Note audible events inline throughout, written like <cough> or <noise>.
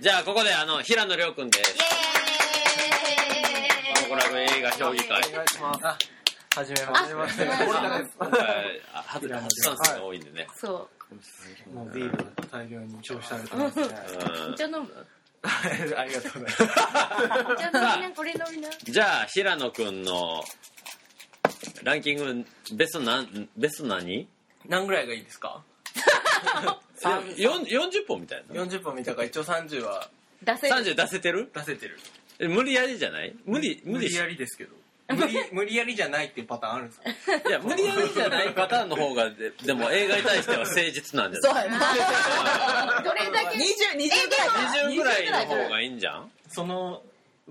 じゃあここであの平野亮君ですコラボ映画評議会お願いします。あ、はじめまして。今回あ初初参戦が多いんでね、そもうビールが大量に消費されてますね。うんう。じゃあ飲むありがとうございます。じゃあ飲みな、これ飲みな。じゃあ平野君のランキングベストなんベスト何？何ぐらいがいいですか？<laughs> よん40本みたいな ?40 本見たから一応30は出せる。30出せてる？出せてる。え無理やりじゃない？無理無無理理しやりですけど。<laughs> 無理無理やりじゃないっていうパターンあるんですか？いや無理やりじゃないパターンの方がででも映画に対しては誠実なんじゃない？そうやな。<laughs> どれだけ。20、20ぐらい。20ぐらいの方がいいんじゃん？その、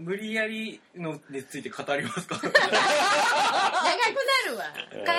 無理やりのについて語りますか？だ長くなるわ。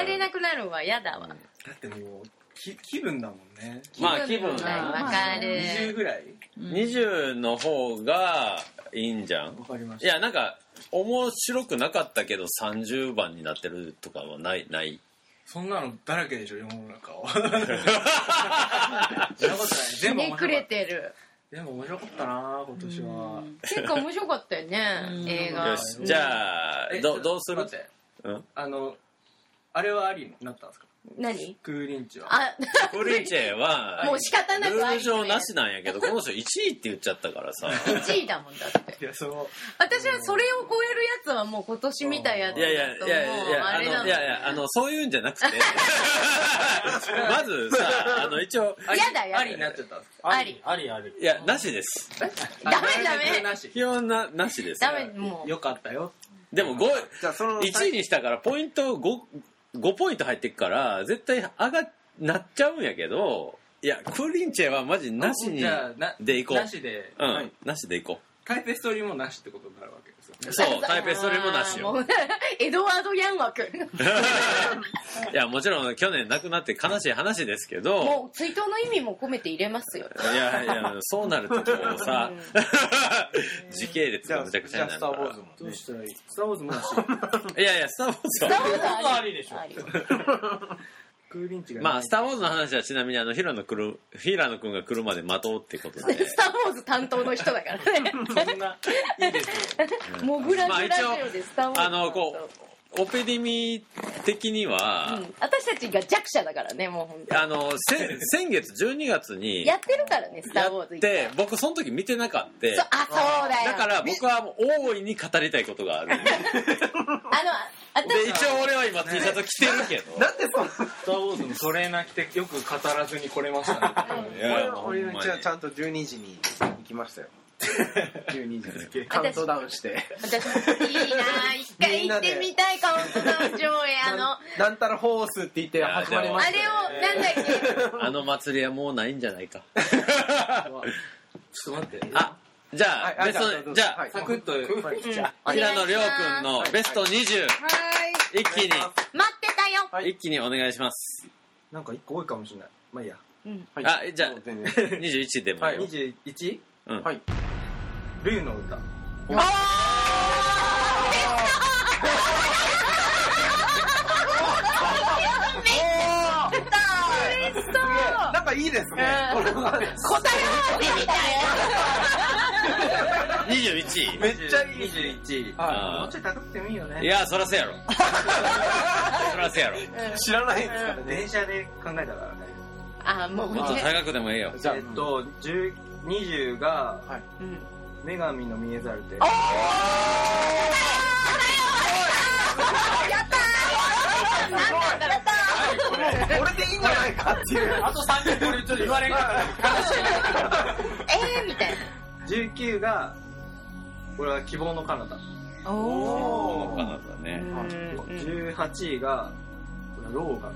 帰れなくなるわ。やだわ。ってもう、き気分だもんね。まあ気分はいわか20る。ぐらい？20の方がいいんじゃん？わかりましいやなんか面白くなかったけど30番になってるとかはない？ない？そんなのだらけでしょ、世の中は。<laughs> そんなことない。全部面ひねくれ。てる。全部面白かったな今年は。結構面白かったよね、映画。よしじゃあえどどうする？待って。うん。あの、あれはありになったんですか？何？クーリンチは。あ、クリンチェは <laughs> もう仕方なルールくあり上なしなんやけどこの人1位って言っちゃったからさ1位だもんだって。いや、その、私はそれを超えるやつはもう今年見たやついやいやいやいやいやあもうあれなののいやいやあのそういうんじゃなくて <laughs> まずさあの一応ありやだやだありになっちゃったんですか？あり。ありあり。いやなしですダメダメなし。基本ななしですダメ、もう。よかったよ。でも5じゃあその、1位にしたからポイント 5, 5ポイント入ってくから絶対上がなっちゃうんやけどいやクリンチェはマジなしにじゃあ、な、でいこう。なしで、うん、はい。なしでいこタイペストリーもなしってことになるわけそうタイペストリーもなしよもう <laughs> エドワード・ヤン枠。<laughs> いやもちろん去年亡くなって悲しい話ですけどもう追悼の意味も込めて入れますよ。いやいやそうなるとこうさ <laughs> 時系列がむちゃくちじゃあスター・ゃになるかウォーズも。どうしたらいいスター・ウォーズもなし。らいやいやスター・ウォーズスター・ウォーズありでしょありクーリンチが。まあスター・ウォーズの話はちなみにあの平野来る平野くんが来るまで待とうってことで <laughs> スター・ウォーズ担当の人だからね。<laughs> そんな、いいですよ。モグララジオでスター・ウォーズあのこオペディミ的には、うん。私たちが弱者だからね、もう本当に。あのせ先月12月にやってるからね、スター・やウォーズって。僕その時見てなかった。そうあ、そうだよ。だから僕はもう大いに語りたいことがある。<laughs> あの、で私、一応俺は今 T シャツ着てるけど。なんでそんな、スター・ウォーズのトレーナー着てよく語らずに来れましたね。<laughs> いやもうんまに。ちゃちゃんと12時に行きましたよ。12 <laughs> 時に。カウントダウンして。私もいいな一回行ってみたいカウントダウン上映。あの、なんたらホースって言って始まりましたあれを、なんだっけ、<laughs> あの祭りはもうないんじゃないかちょっと待って。あじゃあ、はいベストじゃあ、はいサクッとはいじゃあ平野亮君のベスト20はい。一気に、待ってたよ。はい一気にお願いしますなんか一個多いかもしれない。まあいいや。うん。はいあじゃあもう全然。<laughs> 21でもいいよ、21? うんはい。ルーの歌。<laughs> なんかいいですね。答え合わせみたい21 <laughs> めっちゃいい。21。あーもうちょい高くてもいいよね。いやそらせやろ <laughs> そらせやろ知らないんですからね。電車で考えたからね。な。あ、もうね。もっと高くでもええよじゃあえっと、10 20が、うん女神の見えざる手。これでいいんじゃないかっていう。あと3曲俺ちょっと言われんから悲しい。えーみたい19が、これは希望の彼方。な。おカナダねー。18位が、これはローガン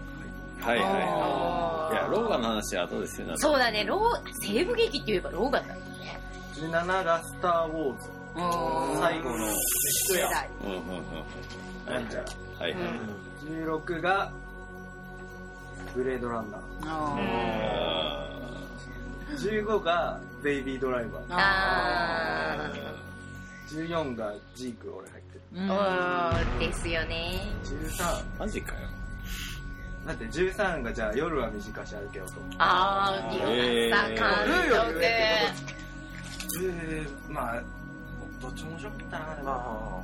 はいはいはいいやローガンの話は後ですよそうだね、ロー、西部劇って言えばローガンだね。17がスター・ウォーズ。最後の世代。うんうんうんなんちゃら。はいはい、16が、ブレードランナー。あ15が、ベイビードライバー。あ14が、ジーク俺入ってる。ー。おーですよね。13、ーマジかよだって13がじゃあ夜は短し歩けよと。あー、えー岩佐監督。えー、まあ、どっちも面白かったな、でもま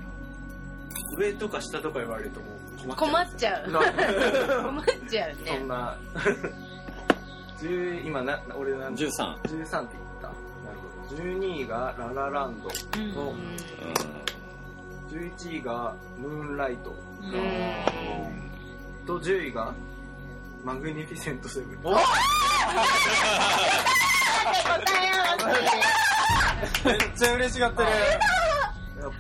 上とか下とか言われるともう困っちゃう。な <laughs> 困っちゃうねそん。な、<laughs> 10今な、俺なん13 13って言った。なるほど。12位がララランドうんの、11位がムーンライトうんと10位がマグニフィセントセブン。おめっちゃ嬉しがってる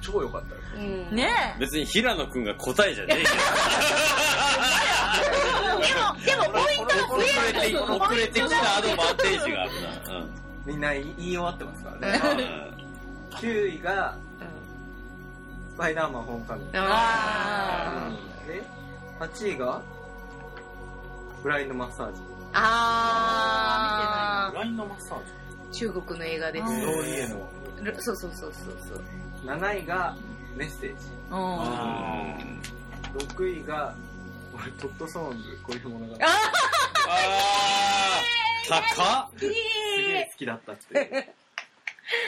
超良かったよ。うんね別に平野くんが答えじゃねえでも、でもポイントは増遅える遅れてきたアドバンテージがあるなみんな言い終わってますからね。うん9位がスパイダーマンホームカミング。あで、8位がブラインドマッサージ。あラインのマッサージー中国の映画です。うんローリエの。そうそうそうそうそう。7位がメッセージ。うん6位が、俺、トットソーンズ、こういう物語。ああー高っーすげえ好きだったって。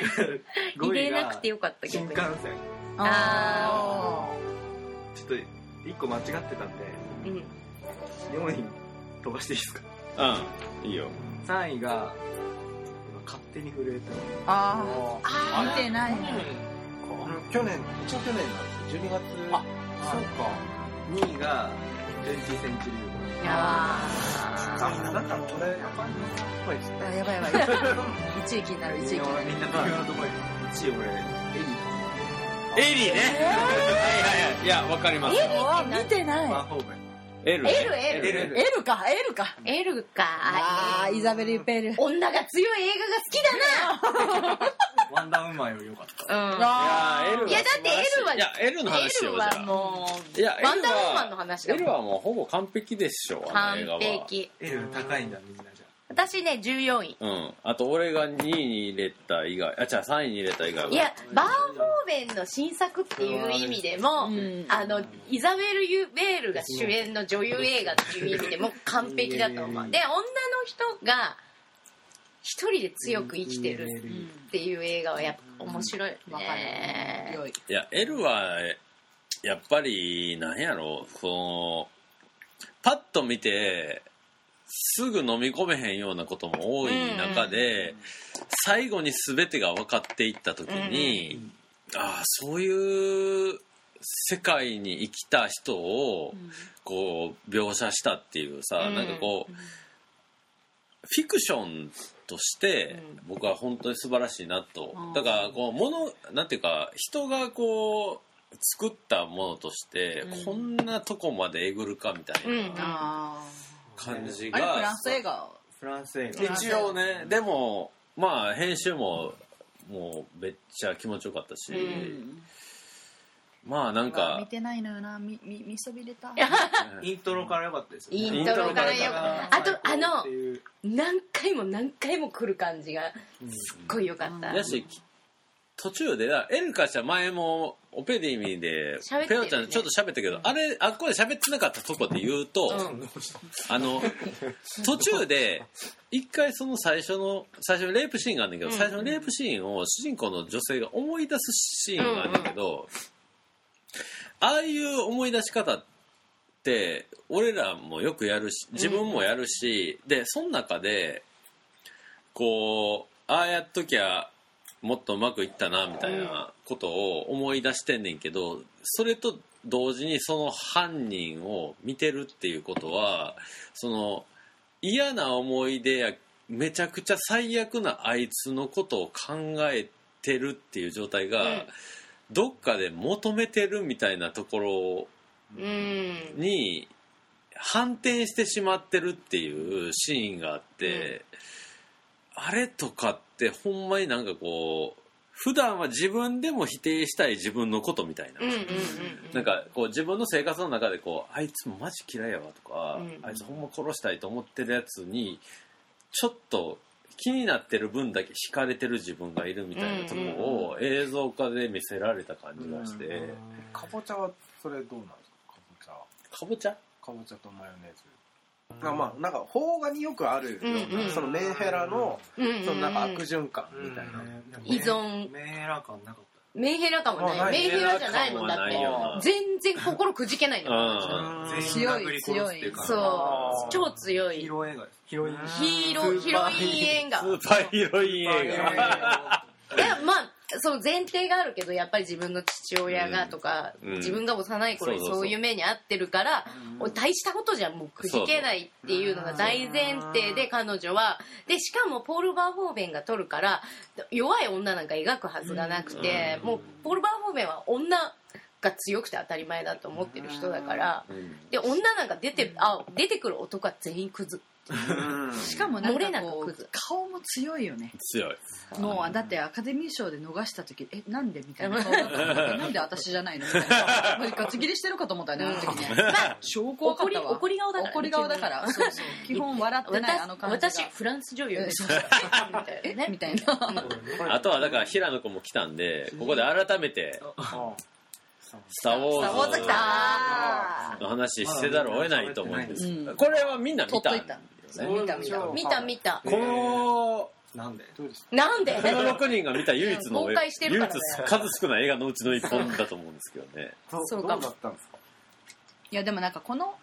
<laughs> 入5位れなくがてよかった新逆に。幹線。あちょっと1個間違ってたんで、うん4位飛ばしていいですか？うん。いいよ ?3 位が、勝手に震えてああー。見てないね。去年一応去年なんです12月。あそっか。2位が、20センチリーああなんかこれやっぱりグ。はい。あやばいやばい。<laughs> 1位気になる1位気になる。みんな投票のところに1位俺、エリエリーね。<laughs> はいはいはい。いやわかります。あ見てないマンホーム。エルね L L L L か L か L か。あーイザベル・ペル女が強い映画が好きだな。<laughs> ワンダーウーマンより良かった。うん。いや L はいやだって L はいや L の話 L はよじゃあもう、いやワン L ダーウーマンのは話だも L ん。はもうほぼ完璧でしょあ完の映画は璧。L 高いんだ、みんな私ね、14位。うん。あと俺が2位に入れた以外。あ違う3位に入れた以外は。いや、バーホーベンの新作っていう意味でも、うん。あの、イザベル・ユベールが主演の女優映画っていう意味でも完璧だと思う。で、女の人が一人で強く生きてるっていう映画はやっぱ面白いよわかる。ね。良いいや L はやっぱりなんやろそのパッと見てすぐ飲み込めへんようなことも多い中で、最後に全てが分かっていった時に、ああそういう世界に生きた人をこう描写したっていうさ、うん。なんかこうフィクションとして僕は本当に素晴らしいなと、うんだからこうものなんていうか人がこう作ったものとして、うん。こんなとこまでえぐるかみたいうん。なあ感じーあれフラがンス映画？フランス映画。一応ねでもまあ編集ももうめっちゃ気持ちよかったし、うんまあなん見かてないのよな。みみ見そびれた。イントロから良かったですよね。イントロからよあとあの何回も何回も来る感じがうんすっごい良かった。やし途中でエルカちゃん前もオペディミーで喋ってるよね。ペヨちゃんちょっと喋ったけどあれあっこで喋ってなかったとこで言うと、うん。あの途中で一回その最初の最初のレイプシーンがあるんだけど、うん。最初のレイプシーンを主人公の女性が思い出すシーンがあるんだけど、ああいう思い出し方って俺らもよくやるし自分もやるし、でその中でこうああやっときゃもっとうまくいったなみたいなことを思い出してんねんけどそれと同時にその犯人を見てるっていうことはその嫌な思い出やめちゃくちゃ最悪なあいつのことを考えてるっていう状態が、うん。どっかで求めてるみたいなところうん。に反転してしまってるっていうシーンがあって、あれとかってほんまになんかこう普段は自分でも否定したい自分のことみたいな、うんうんうん。なんかこう自分の生活の中でこうあいつマジ嫌いやわとか、うんあいつほんま殺したいと思ってるやつにちょっと気になってる分だけ惹かれてる自分がいるみたいなところを映像化で見せられた感じがして、かぼちゃはそれどうなんですか？かぼちゃ。かぼちゃ。かぼちゃとマヨネーズ。あまあなんか邦画によくあるような、うんうん。そのメンヘラの、そのなんか悪循環みたいな、依存。メンヘラ感なかっメンヘラ感もあないメンヘラじゃないもんだって。全然心くじけないんだもん。うんた全員強い殴り殺すっていそう超強い。ヒーロー映画ヒロイン。ヒーローヒロイン映画。スーパーヒロイン映画。いやまあその前提があるけどやっぱり自分の父親がとか、うん。自分が幼い頃にそういう目に遭ってるから、お大したことじゃもうくじけないっていうのが大前提で彼女は。でしかもポール・バーホーベンが撮るから弱い女なんか描くはずがなくて、もうポール・バーホーベンは女が強くて当たり前だと思ってる人だから、で女なんか出てあ出てくる男は全員クズしかもなんかこう顔も強いよね。強い。もうだってアカデミー賞で逃した時えなんでみたいな。顔だっ <laughs> なんで私じゃないの？みたいな。もうガチ切りしてるかと思ったよねあの時ね。証拠分かったわ。怒り怒り顔だからね怒り顔だから。そうそう。基本笑ってないあの感じが。私フランス女優です。<laughs> みたいな <laughs> あとはだから平野君も来たんでここで改めて「スター・ウォスターウォーズ。来ーズた」の話してざるを得ない。と思うん。ですうん。これはみんな見た見た。見た。見た見た。このなんで？なんで？この6人が見た唯一の公開してる唯一数少ない映画のうちの1本だと思うんですけどね。そうかも。どうだったんですか？いやでもなんかこの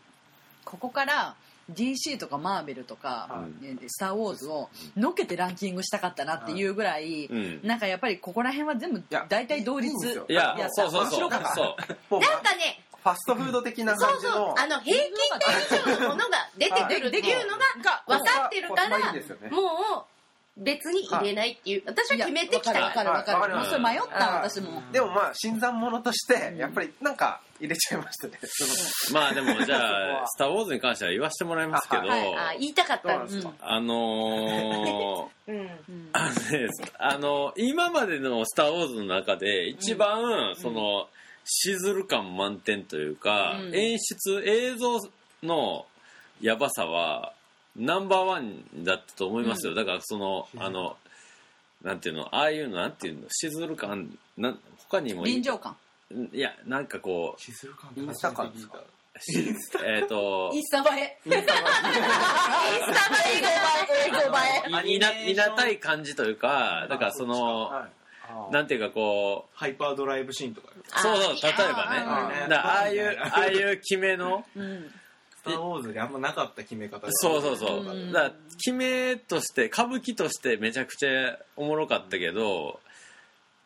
ここから DC とかマーベルとかは「ねスター・ウォーズ」をのけてランキングしたかったなっていうぐらいうん。なんかやっぱりここら辺は全部や大体同率。いいんですよ。いややそうそうそう。面白かった。そう。もうなんかねファストフード的なそうそうあの平均点以上のものが出てくるっていうのが分かってるからですよね。もう別に入れないっていう私は決めてきたわかる。わかるわかる。はいもうそれ迷ったはい私も。でもまあ新参者としてやっぱりなんか入れちゃいましたね。そ <laughs> まあでもじゃあ「スター・ウォーズ」に関しては言わせてもらいますけどはい。あ言いたかった。んですうん。あのー <laughs> うん。うん。あのねあの今までの「スター・ウォーズ」の中で一番、そのしずる感満点というか、うん。演出映像のやばさはナンバーワンだったと思いますよ、だからそのあのなんていうのああいうのなんていうのしずる感なん他にもい臨場感。いやなんかこシスル感インスタ感ですか？う <laughs> えっとインスタ映え。インスタ映え映え英語映えいいないなたい感じというかだからそのはい。なんていうかこうハイパードライブシーンとか。そうそう例えばね。だからああいうああいう決めのうんスター・ウォーズであんまなかった決め方そうそうそう。うん。だから決めとして歌舞伎としてめちゃくちゃおもろかったけど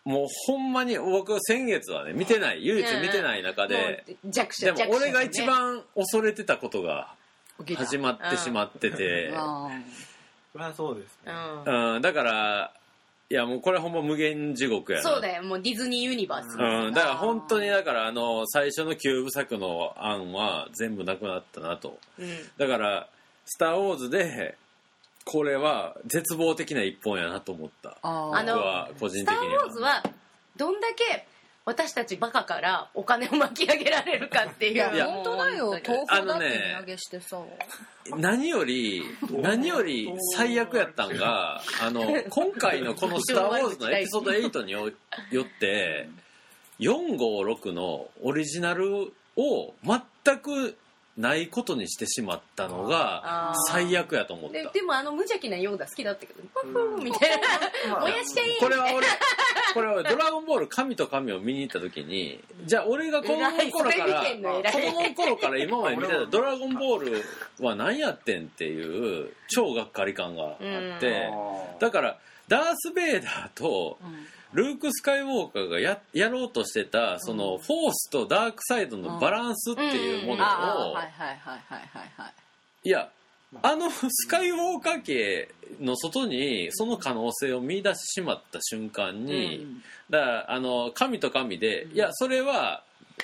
もうほんまに僕先月はね見てない。唯一見てない中で。弱者でも俺が一番恐れてたことが始まってしまってて。あそれはそうですね。うん。うん。だからいやもうこれほんま無限地獄やな。そうだよもうディズニーユニバースうん、だから本当にだからあの最初の9部作の案は全部なくなったなと。うん。だから「スター・ウォーズ」でこれは絶望的な一本やなと思った。ああの僕は個人スター・的にウォーズはどんだけ私たちバカからお金を巻き上げられるかっていう。いやいや本当だよ。豆腐あのだってね値上げしてさ何より何より最悪やったんがあの今回のこの「スター・ウォーズ」のエピソード8によよって456のオリジナルを全くないことにしてしまったのが最悪やと思った。ででもあの無邪気なヨーダ好きだったけどみたいな。燃やしちゃい。これは俺これは「ドラゴンボール神と神」を見に行った時にじゃあ俺が子供の頃から子供の頃から今まで見てた「ドラゴンボール」は何やってんっていう超がっかり感があってだからダース・ベイダーとうんルーク・スカイウォーカーがややろうとしてたそのフォースとダークサイドのバランスっていうものをいはいはいはいはいはい。いやあ。のスカイウォーカー系の外にその可能性を見出してしまった瞬間に、うん。だからあの神と神で、いやそれは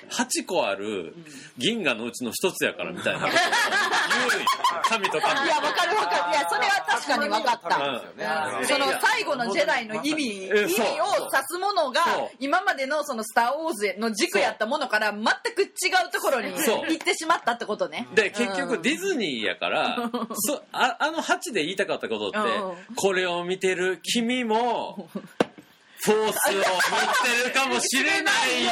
8個ある銀河のうちの一つやからみたいな。ことを言うんよ神と神いやわかるわかる。いやそれは確かにわかった。うん。その最後のジェダイの意味意味をえそう。指すものがそう。今までのその「スター・ウォーズ」の軸やったものから全く違うところにそう。行ってしまったってことね。で結局ディズニーやから、そああの8で言いたかったことって、うん。これを見てる君もフォースを持ってるかもしれないよ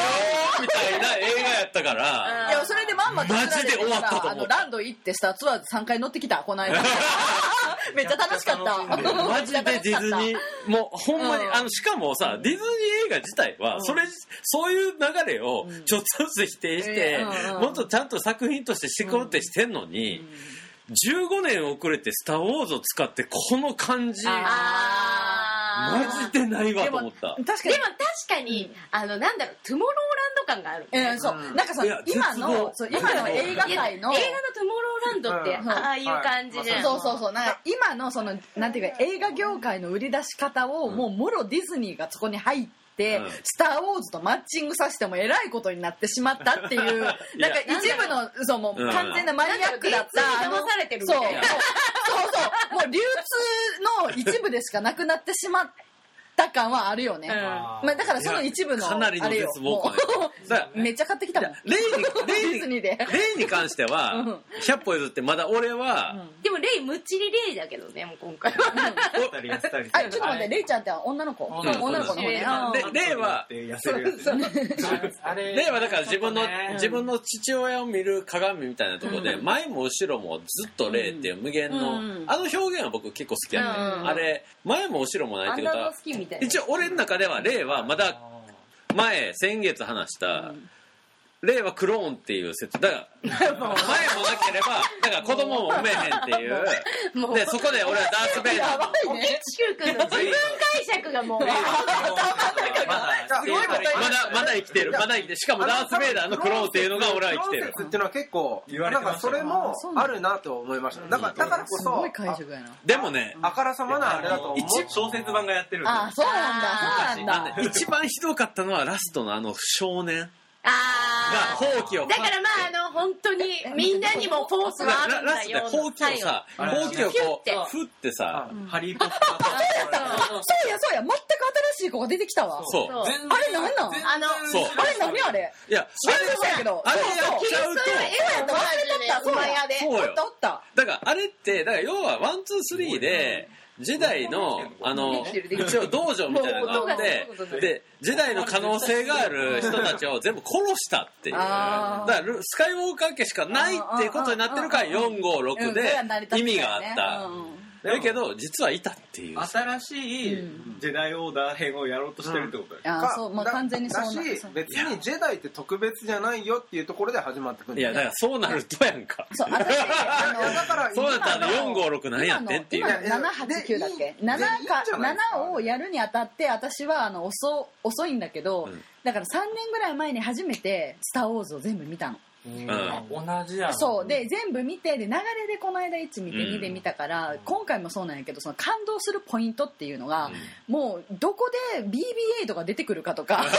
みたいな映画やったから。いやそれでまんまとマジで終わったと思う。あのランド行ってスターツアーズ3回乗ってきたこの間。<laughs> めっちゃ楽しかった。マジでディズニー <laughs> もうほんまに、うん。あのしかもさディズニー映画自体はそれ、そういう流れをちょっとずつ否定して、もっとちゃんと作品としてしてこうってしてんのに、15年遅れて「スター・ウォーズ」を使ってこの感じマあジでないわと思った。確かに。ーでも確かに、あのなんだろうトゥモローランド感がある、えーそう。なんかさいや今のそう今の映画界の映画のトゥモローランドって、うん。ああいう感じじゃん、そうそうそう。なんか今のそのなんていうか映画業界の売り出し方をもうもろディズニーがそこに入って、うんスター・ウォーズとマッチングさせてもえらいことになってしまったっていう <laughs> なんか一部のそうも完全なマニアックだった騙されてるみそうたいな。そう。そうもう流通の一部でしかなくなってしまった感はあるよね、うん。まあ、だからその一部のかなりのあれよ。絶望感 <laughs> めっちゃ買ってきたもん。レイにデレイにレイに関しては、うん。100歩譲ってまだ俺は、でもレイむっちりレイだけどねもう今回は。あちょっと待ってレイちゃんって女の子？女の子女の子の方ねレイは痩せるやつあれレイはだから自分の、ね自分の父親を見る鏡みたいなところで、前も後ろもずっとレイっていう無限の、うん。あの表現は僕結構好きやね、うん。あれ前も後ろもないってことはスキンみたいな。一応俺の中ではレイはまだ前先月話した、レイはクローンっていう説。だから <laughs> 前もなければだから子供も産めへんっていう。でそこで俺はダース・ベイダーの。おけちく君の自分解釈がもう。<laughs> まだまだ生きてる。まだ生きてる。しかもダース・ベイダーのクローンっていうのが俺は生きてる。クローン説っていうのは結構言われなんかてましたよそれもあるなと思いました。だからだからこそすごい解釈やな。でもねあからさまなあれだと思小説版がやってる。んであそうなんだ。そうなんだ。一番ひどかったのはラストのあの少年があ放棄をだからまああの本当に <laughs> みんなにもフォースがあるんラストでだよ放棄をさ放棄をこう振ってさ。ハリー・ポッターそうやそうや。全く新しい子が出てきたわ。そう。あれなんなん？あのそう。あれ何あれ？いや知らんそうやけど。あれやっそうちゃうと。キリストの絵やった忘れとったそうや。で。そうよおったおった。だからあれってだから要はワンツースリーでジェダイのあの一応道場みたいなのがあってでジェダイの可能性がある人たちを全部殺したっていう。だからルスカイウォーカー家しかないっていうことになってるから456で意味があっただけど実はいたっていう。新しいジェダイオーダー編をやろうとしてるってことだよあそうまあだ完全にそうなだし別にジェダイって特別じゃないよっていうところで始まってくるんいやだからそうなるとやんか。そう私だからそうだったら456なんやってんっていう。今の今の789だっけ？7いやいいんじゃかないですか？7をやるにあたって私はあの遅遅いんだけど、うん。だから3年ぐらい前に初めて「スター・ウォーズ」を全部見たの。うん同じやん。そう。で全部見てで流れでこの間1見てうん。2で見たから、今回もそうなんやけどその感動するポイントっていうのが、もうどこで BB8 が出てくるかとか <laughs> どこ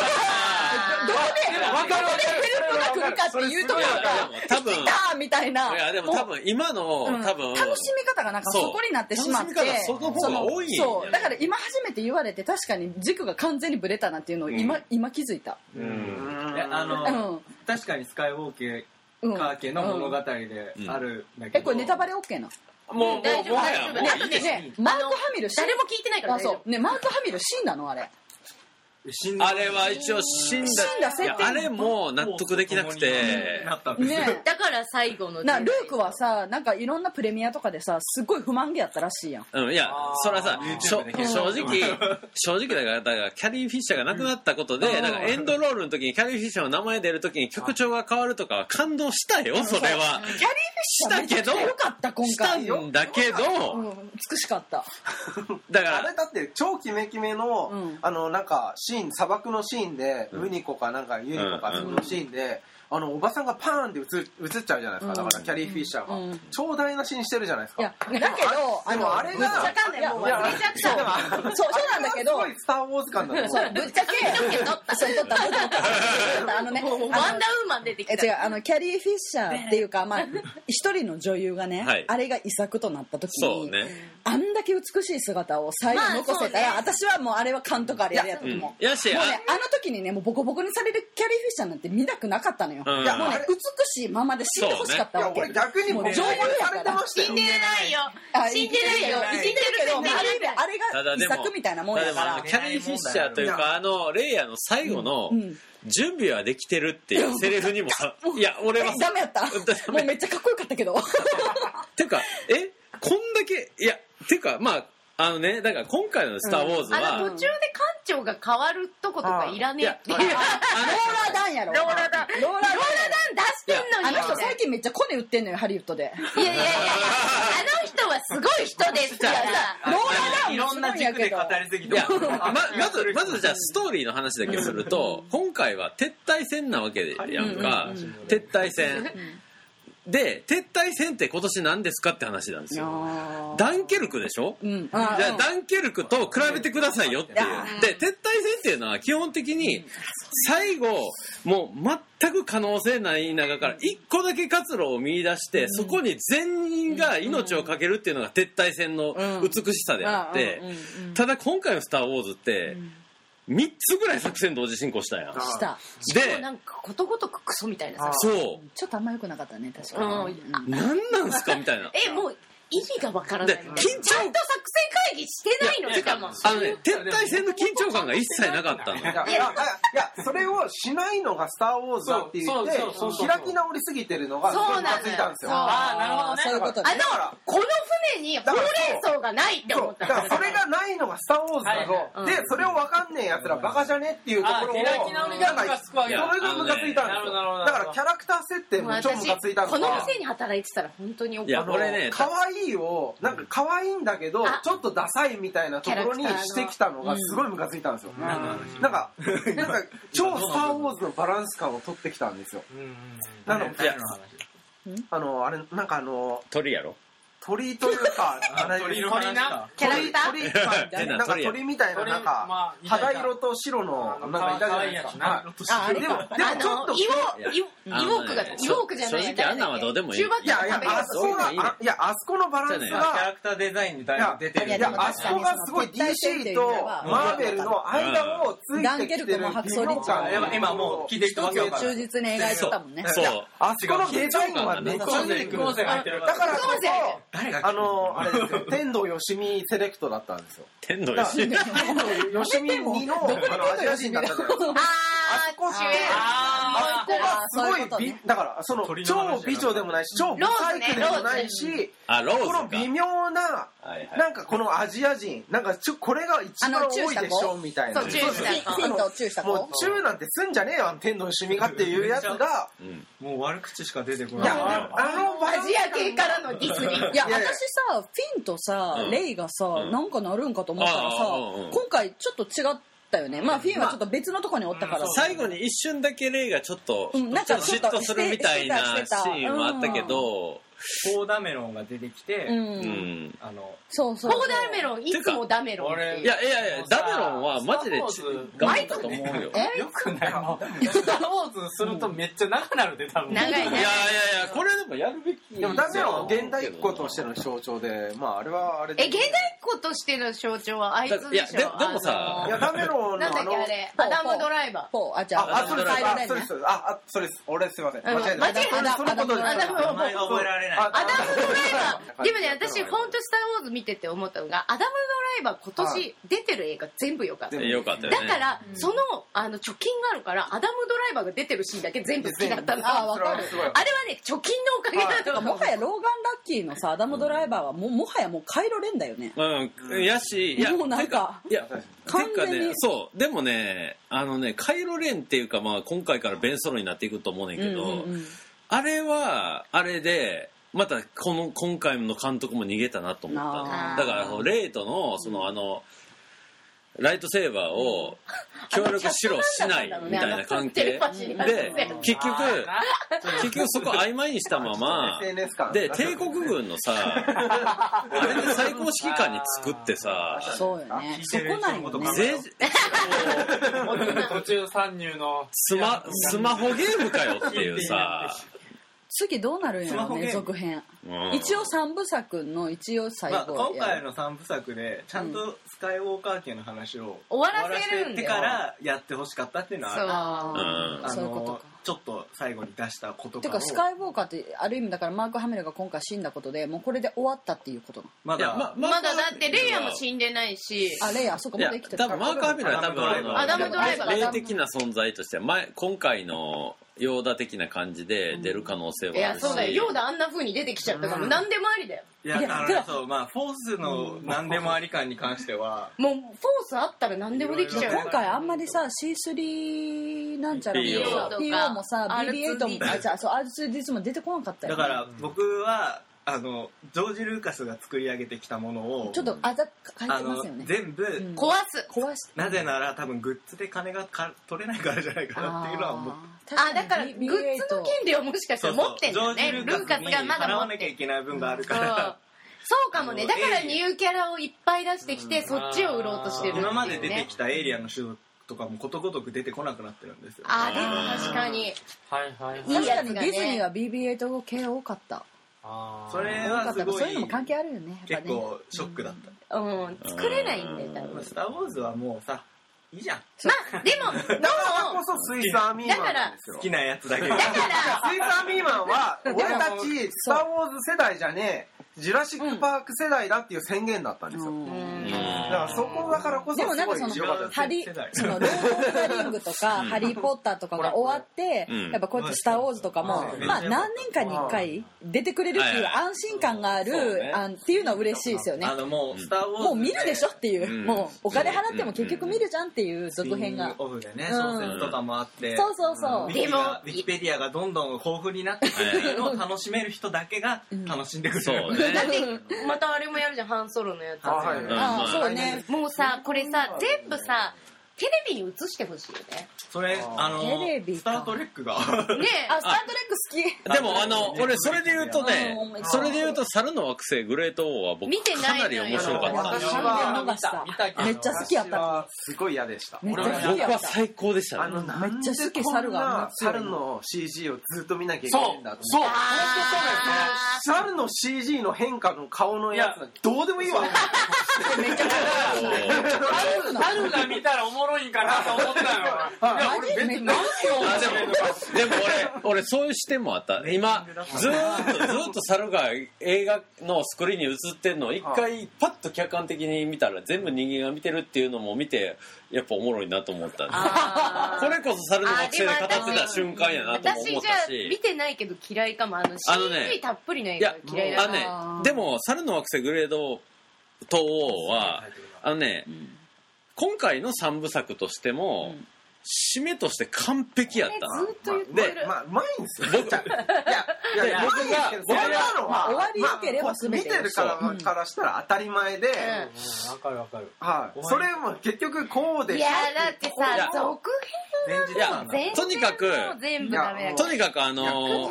でどこでヘルプが来るかっていうところが多分来たみたいないやでも多分今のうん多分楽しみ方がなんかそこになってしまって楽しみ方その多いそうだから今初めて言われて確かに軸が完全にブレたなっていうのを今,、今気づいたうんいやあのうん確かにスカイウォーケうんー家の物語であるんだけど。えこれネタバレ OK なもうもう大丈夫大丈夫もう。大丈夫ねねマーク・ハミル死ん誰も聞いてないからねマーク・ハミル死んだの？あれあれは一応死んだ。死んだ設定いやあれも納得できなくて。なったんですよ。ね。だから最後のなルークはさなんかいろんなプレミアとかでさすごい不満げやったらしいやん。うん、いやあー。それはさ YouTube しょで正直正直だからだからキャリー・フィッシャーが亡くなったことで、うん。だからエンドロールの時にキャリー・フィッシャーの名前出る時に曲調が変わるとかは感動したよそれは。キャリー・フィッシャーめちゃくちゃ良かった今した回んだけどうん美しかった。だからあれだって超キメキメの、うん。あのなんかシーン砂漠のシーンで、ウニコかなんかユニコかうんそのシーンで、あのおばさんがパーンって映映っちゃうじゃないですか、だからキャリー・フィッシャーが、うん。超大なシーンしてるじゃないですか。いやだけどでもあれがぶっちゃかんないもう忘れちゃったそうそうなんだけど。すごいスター・ウォーズ感だそうぶっちゃけそう撮った撮った撮った。あのね <laughs> ワンあのダーウーマン出てきた。え違うあのキャリー・フィッシャーっていうか、まあ、<laughs> 一人の女優がね、はい。あれが遺作となった時にそうねあんだけ美しい姿を最後残せたら、まあね。私はもうあれは勘とかあれやとう思う。もうね、あの時にね、もうボコボコにされるキャリー・フィッシャーなんて見たくなかったのよ。うん。いやもうね、美しいままで死んでほしかったわけ。俺逆にもうもう女優やから死んでないよ。あ死んでないよ。生きてるけど、あれあれが遺作みたいなもんやから。キャリー・フィッシャーというかあのレイヤーの最後のうん。準備はできてるっていうセリフにもいや俺はえダメやった。もうめっちゃかっこよかったけど。<laughs> てかえこんだけいやてかまああのねだから今回の「スター・ウォーズは」あの途中で館長が変わるとことかいらねえっていう。ローラーダンやろ。ローラーダン。ローラーダン出してんのにあの人最近めっちゃコネ売ってんのよ、ハリウッドで。いやいやいやあの人はすごい人ですから。ローラーダンいろんな軸で語りすぎて。いやま <laughs> まずまずじゃあストーリーの話だけすると今回は撤退戦なわけやんか。うん。うん。うん。撤退戦で撤退戦って今年何ですかって話なんですよ。ダンケルクでしょ？うん。じゃあうん。ダンケルクと比べてくださいよっていう。うん。で撤退戦っていうのは基本的に最後もう全く可能性ない中から一個だけ活路を見出してそこに全員が命を懸けるっていうのが撤退戦の美しさであってただ今回の「スター・ウォーズ」って3つぐらい作戦同時進行したや。んあした。しかもでなんかことごとくクソみたいなさそう。ちょっとあんま良くなかったね、確かに。うんうん。何なんすかみたいな。えもう意味がわからない。みたいなで緊張。ちゃんと作戦会議してないのしかも。あのね撤退戦の緊張感が一切なかったの。いやいやそれをしないのが「スター・ウォーズ」だって言って開き直りすぎてるのがそうムカついたんですよ。そう。ああなるほどね。そういうことね。あのこの船にほうれん草がないって思った。だからそれがないのが「スター・ウォーズ」だはいぞでそれを分かんねえやつらバカじゃねっていうところをあ開き直りがムカつくわけだ。それがムカついたんですよ。だからキャラクター設定も超ムカついたのこのが店に働いてたら本当に怒る。いや俺ね可愛いをなんか可愛いんだけどあ。ちょっとダサいみたいなところにしてきたのがすごいムカついたんですよ、なんかなんか <laughs> 超「スター・ウォーズ」のバランス感を取ってきたんですよ。なのいやあのあれなんかあの鳥やろ鳥というか <laughs> 鳥の話か。キャラクター？鳥 <laughs> ななんか鳥みたいななんか肌色と白のなんかいたじゃないですか。はい。あ、でもか。でもちょっとイオいやイオイォークがイォークじゃない正直あんなんはどうでもいい。いやいやあそこがあいやあそこのバランスじゃまあキャがラクターデザイン出てる。いやいやあそこがすごい DC とマーベルの間をついてきてる微妙感。今今もう聞いてる人わけわかる忠実に描いてたもんね。そう。あそこのデザインはめっちだから誰があのあれですよ。天童よしみセレクトだったんですよ。天童だよしから天童よしみにのあのアジア人だったじゃないですか。<laughs> あーこ主演あそこがすごいだからその超美女でもないし超ブサイクでもないしあローズかこの微妙なはいはい。なんかこのアジア人なんかちょこれが一番多いでしょみたいな。そうもうチューなんてすんじゃねえよあの天童よしみがっていうやつが。うん。もう悪口しか出てこない。いやあのアジア系からのディスりいや、私さ、フィンとさ、うん。レイがさ、うん。なんかなるんかと思ったらさ今回ちょっと違ったよね。まあ、フィンはちょっと別のとこにおったからさ。最後に一瞬だけレイがちょっとうんなんちょかっと嫉妬するみたいなシーンもあったけどポーダメロンが出てきて、う。うん。んあのそうそうそう。ポーダメロンいつもダメロン。っていういやいやいやダメロンはマジでち頑張ったと思うよ。えよくないもうスター・ウォーズするとめっちゃ長くなるで多分。長いいやいやいやこれでもやるべきでもダメは現代っ子としての象徴でまああれはあれで。え現代っ子としての象徴はあいつでしょ？いやででもさあのいやダメロンのなんだあのっけあれアダムドライバー。あ、じゃあ、あ、あ、それあそれです。あ、あ、それです。俺すいません。うん間違えた。間違えたそのことです。アダム名前が覚えられない。あアダムドライバー。<laughs> でもねはい私本当スター・ウォーズ見てて思ったのがアダムドライバー今年出てる映画全部良かった。全部よかっただから、そのあの貯金があるからアダムドライバーが出てるシーンだけ全部好きだったの。あわかるあれはね貯金のおかげだと思うもはやローガン・ラッキーのさ、アダム・ドライバーはももはやもうカイロレンだよね。うん。やしいやもうなんかていや完全に。そうでもねあのねカイロレンっていうかまあ今回からベンソロになっていくと思うねんけど、あれはあれでまたこの今回の監督も逃げたなと思った。だからレイとのそのあのライトセーバーを協力しろしないみたいな関係。で結局結局そこ曖昧にしたままで帝国軍のさあれで最高指揮官に作ってさそうよね。そこなんよね。ぜ <laughs> 途中参入の。スマスマホゲームかよっていうさ次どうなるんやろうね続編。うん。一応三部作の一応最まあ、後今や回の3部作でちゃんとスカイウォーカー家の話を終わらせるんだよ。終わらせてからやってほしかったっていうのはある。あう。んーあのそういうことか。ちょっと最後に出したことてかスカイウォーカーってある意味だからマーク・ハミルが今回死んだことでもうこれで終わったっていうことまだ。ままだだってレイヤも死んでないし。あレイヤあそこまで生きてた多分マーク・ハミルは多分あのアダムドライバー霊的な存在としては前今回のヨーダ的な感じで出る可能性いはあるし、やそうだよ。ヨーダあんな風に出てきちゃったからもう何でもありだよ。いやいやあのねそうまあフォースの何でもあり感に関しては。もうフォースあったら何でもできちゃう。よ今回あんまりさ C3 なんちゃらもさ PO PO もさ R2D BB8 もあじゃあそう R2D2 も出てこなかったよ。ねだから僕はあのジョージ・ルーカスが作り上げてきたものをちょっとあざ書いあのてますよね。全部、うん。壊す。壊しなぜなら多分グッズで金がか取れないからじゃないかなっていうのは思って。あだからグッズの権利をもしかしたら持ってんだねルジョージ・ルーカスがまだ払わ持ってるなきゃいけない分があるかそうらそうかもね。だからニューキャラをいっぱい出してきてそっちを売ろうとしてるね。今まで出てきたエイリアンの種とかもことごとく出てこなくなってるんですよ。あでも確かに。はいはいい。い確かにディズニーは BB8 系多かったそれはすごいそういうのも関係あるよね。やっぱね。結構ショックだった、うん。作れないんだよ多まあ分スター・ウォーズはもうさいいじゃんまあでも <laughs> だか。らこそスイスアーミーマンなんですよ好きなやつだけ。どだからスイスアーミーマンは俺たちスター・ウォーズ世代じゃねえジュラシック・パーク世代だっていう宣言だったんですよ、だからそこだからこそですもなんかそのごい強かった。ですハリそのロード・オブ・ザ・リングとかハリー・ポッターとかが終わってうん。やっぱこうやって「スター・ウォーズ」とかもうん。まあ何年間に1回出てくれるっていう安心感があるね。あんっていうのは嬉しいですよね。あのもうスター・ウォーズもう見るでしょっていう。うん。もうお金払っても結局見るじゃんっていう続編が。オフでねうん。小説とかもあって、そうそうそう。ウィキがでもウィキペディアがどんどん豊富になっていくっていうのを楽しめる人だけが楽しんでくれる、そうね。<laughs> だってまたあれもやるじゃんハンソロのやつ。あそうね。もうさこれさ全部さテレビに映してほしいよね。それあのテレビか。スター・トレックが。ねあスター・トレック好き。でもあの俺それで言うとねうんそれで言うと猿の惑星グレート王は僕見てかないのよなり面白かった。私は見た見ためっちゃ好きやった。私はすごい嫌でした。めっちゃ好き僕やったは最高でしたあのめっちゃ好き猿が猿の CG をずっと見なきゃいけないんだとそう。思って猿の CG の変化の顔のやつなんてどうでもいいわ。春が見たらおもろいんかなと思ったのよ <laughs> いや俺別に何をあでもでも俺俺そういう視点もあった。今ずーっとずーっと猿が映画のスクリーンに映ってんのを一回パッと客観的に見たら全部人間が見てるっていうのも見てやっぱおもろいなと思ったこれこそ猿の惑星で語ってた瞬間やなと思っじゃあたし見てないけど嫌いかもあのあのね CG たっぷりの映いや画嫌いだあのねでも猿の惑星グレード東王はあのね今回の三部作としても締めとして完璧やったずっと言ってる。まあうまいんですよ僕いやいやいや僕が終わり良ければ全て見てるからからしたら当たり前で、わかるわかるはい、それも結局こうでしょいやだっていやさ続編とにかく全然もう全部ダメだとにかくあの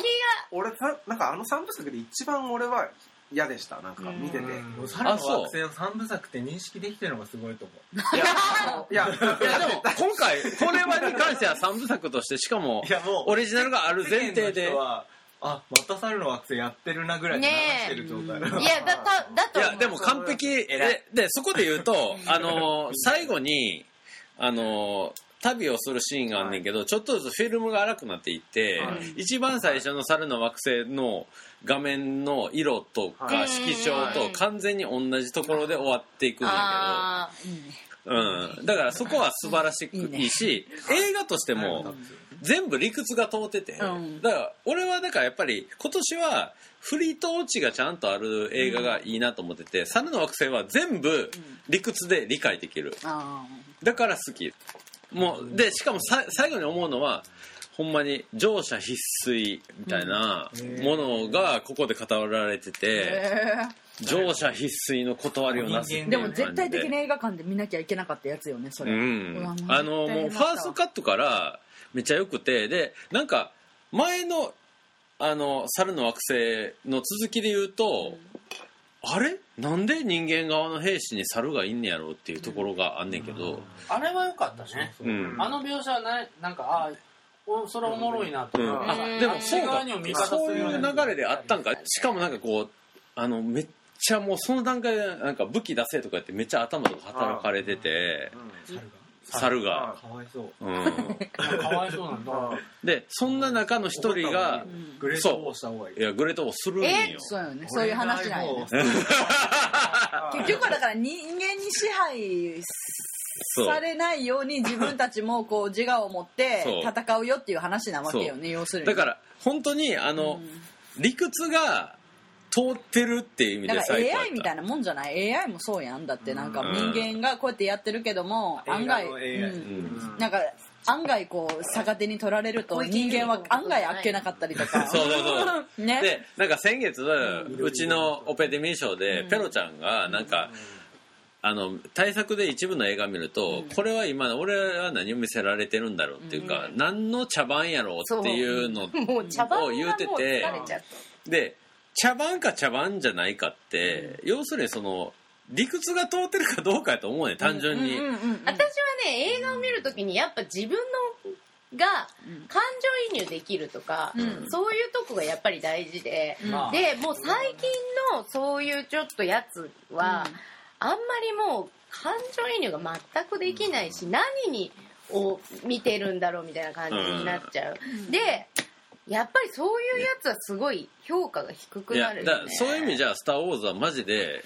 俺さなんかあの三部作で一番俺は嫌でしたなんか見てて、うん。猿の惑星を三部作って認識できてるのがすごいと思う。いやいやいやでも今回これはに関しては三部作としてしかもいやもうオリジナルがある前提で。世間の人はあまた猿の惑星やってるなぐらいで流してる状態がいやだただと思う。いやでも完璧。ででそこで言うとあのー最後にあのー旅をするシーンがあんねんけど、ちょっとずつフィルムが荒くなっていって、一番最初の猿の惑星の画面の色とかはい。色調と完全に同じところで終わっていくんやあけど、うん、だからそこは素晴らしくいいし映画としても全部理屈が通ってて、うん。だから俺はだからやっぱり今年は振りとオチがちゃんとある映画がいいなと思ってて「猿の惑星」は全部理屈で理解できる。あだから好きもうでしかもさ最後に思うのはほんまに乗車必須みたいなものがここで語られてーて、へ乗車必須の断りをなすでも絶対的に映画館で見なきゃいけなかったやつよねそれ、うん。あのもうファーストカットからめっちゃ良くてでなんか前のあの猿の惑星の続きで言うと、あれ？なんで人間側の兵士に猿がいんねやろうっていうところがあんねんけど、あれは良かったね。うん。あの描写はななんかああおそれおもろいなとうん。でもそうか。そういう流れであったんか？しかもなんかこうあのめっちゃもうその段階でなんか武器出せとか言ってめっちゃ頭とか働かれてて猿が、かわいそう。うん、かわいそうなんだ。でそんな中の一人がグレートウォーした方がい。いいやグレートをするんよ。えそうよね。そういう話なんよね。結局はだから人間に支配されないように自分たちもこう自我を持って戦うよっていう話なわけよね要するに。だから本当にあの、理屈が通ってるっていう意味でだから AI みたいなもんじゃない？AI もそうやんだって。なんかうん。人間がこうやってやってるけども案外、うん。うん。なんか案外こう逆手に取られると人間は案外あっけなかったりとか。<laughs> そうそうそう。ね。でなんか先月うちのオペデミー賞でペロちゃんがなんかあの対策で一部の映画見ると、これは今俺は何を見せられてるんだろうっていうか、何の茶番やろうっていうのを言うててで茶番か茶番じゃないかって、要するにその理屈が通ってるかどうかやと思うね単純に、うんうんうんた私はね映画を見るときにやっぱ自分のが感情移入できるとか、うん。そういうとこがやっぱり大事で、まあ。でもう最近のそういうちょっとやつは、あんまりもう感情移入が全くできないし何にを見てるんだろうみたいな感じになっちゃう、でやっぱりそういうやつはすごい評価が低くいやだなるよね。そういう意味じゃ「スター・ウォーズ」はマジで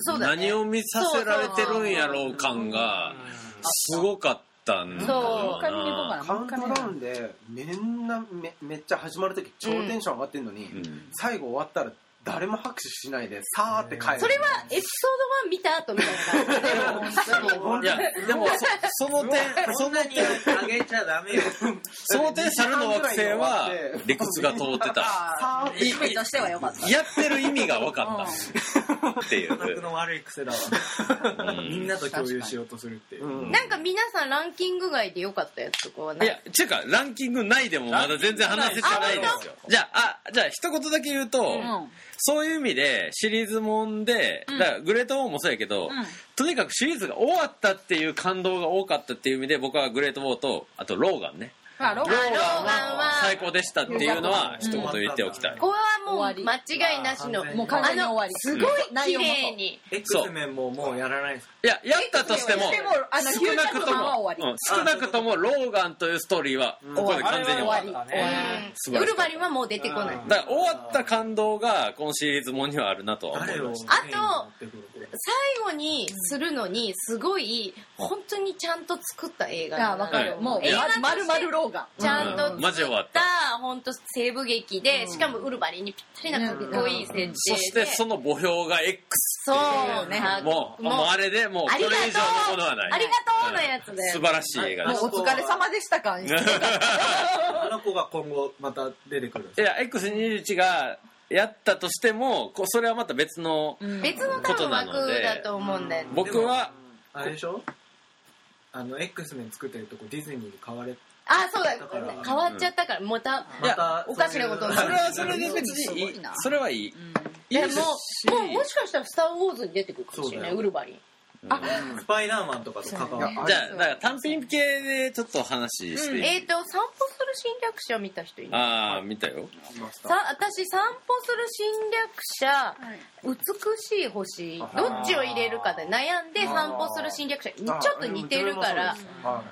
そうだね。何を見させられてるんやろう感がすごかったんだそうう。一回見に行こうかなカウントダウンでみんなめめっちゃ始まる時超テンション上がってんのに、うん。最後終わったら誰も拍手しないでさーって帰る。それはエピソード1見た後みたいな感じでもういやでもそその点その点あげちゃダメよ。その点猿の惑星は理屈が通ってた。ああ締めとしてはよかった。やってる意味が分かったっていう。僕の悪い癖だわ。うん。みんなと共有しようとするっていう。うん。なんか皆さんランキング外で良かったやつとかはない？いや、ちゅうか、ランキングないでもまだ全然話せてないですよ。じゃあ、あ、じゃあ一言だけ言うと、うん。そういう意味でシリーズもんで、だからグレートウォーもそうやけど、ん。とにかくシリーズが終わったっていう感動が多かったっていう意味で僕はグレートウォーと、あとローガンね。まあローガンは。は最高でしたっていうのは一言言っておきたい。これはもう間違いなしの。り。もう完全に終わり。すごい綺麗に X メンももうやらないですいや、やったとしても、でもあのヒュ少なくとも、少なくともローガンというストーリーは、ここで完全に終わる。終わったね素晴らしいウルバリンはもう出てこない。だから終わった感動がこのシリーズもんにはあるなとは思いました。あと最後にするのにすごい本当にちゃんと作った映画あわかる。もう映画まるまるローガンちゃんとうんマジ終わっ作ったた本当西部劇でしかもウルバリンにぴったりなかっこいい設定で。そしてその墓標が X。そうね。かもう、もうあれでもうこれ以上のものはない。ありがとうのやつで素晴らしい映画です。もう。お疲れ様でした感あの子が今後また出てくるんですいや、X21 がやったとしても、こうそれはまた別の、別の多分枠だと思うんだよね。僕は、あれでしょ？あの X メン作ってるとこディズニーに買われあそうだ。変わっちゃったからまたいやまたおかしなことになるそれはそれで別にいい。な。それはいい。いいでもですし。もうもしかしたら「スター・ウォーズ」に出てくるかもしれないそうだよ。ウルバリン。スパイダーマンとかと関わるいやじゃあ、だから単品系でちょっと話していい、えっと散歩する侵略者見た人いるああ、見たよ。さ私散歩する侵略者美しい星どっちを入れるかで悩んで散歩する侵略者にちょっと似てるからは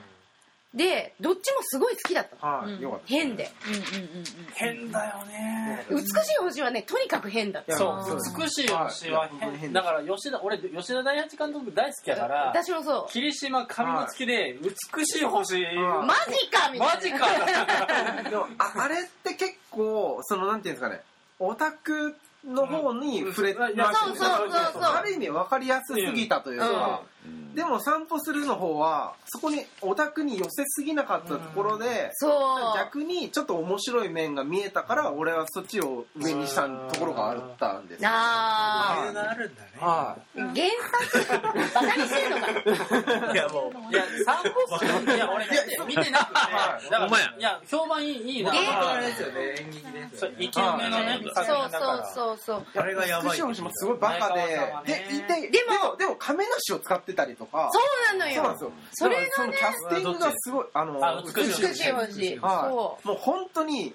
でどっちもすごい好きだったい、はい、よかった変で。うんうんうんうん変だよね。美しい星はねとにかく変だった。そう。美しい星は変。変だから吉田俺吉田大八監督大好きやから私もそう。霧島神の月で美しい星。はい。マジかみたいな。マジか。<laughs> でもああれって結構そのなんていうんですかね。オタクの方に触れてそうそうそうそう。ある意味分かりやすすぎたというか、うんでも散歩するの方はそこにオタクに寄せすぎなかったところで、そう。逆にちょっと面白い面が見えたから俺はそっちを上にしたところがあったんですよ。あ理由があるんだねはー原作バカにしてんのかいやもういや散歩するいや俺見て見てなくて。だからいや評判いいいいな。えあれですよね演劇ですよね。そう生き埋めのねはいそうそうそうそう。あれがやばい福島もす。ごいバカで、ね。でいてでもでも亀梨を使ってたりとか。そうなのよ。そうなんですよ。それがね。キャスティングがすごいあのあ美しい。美しい星はい。そもう本当に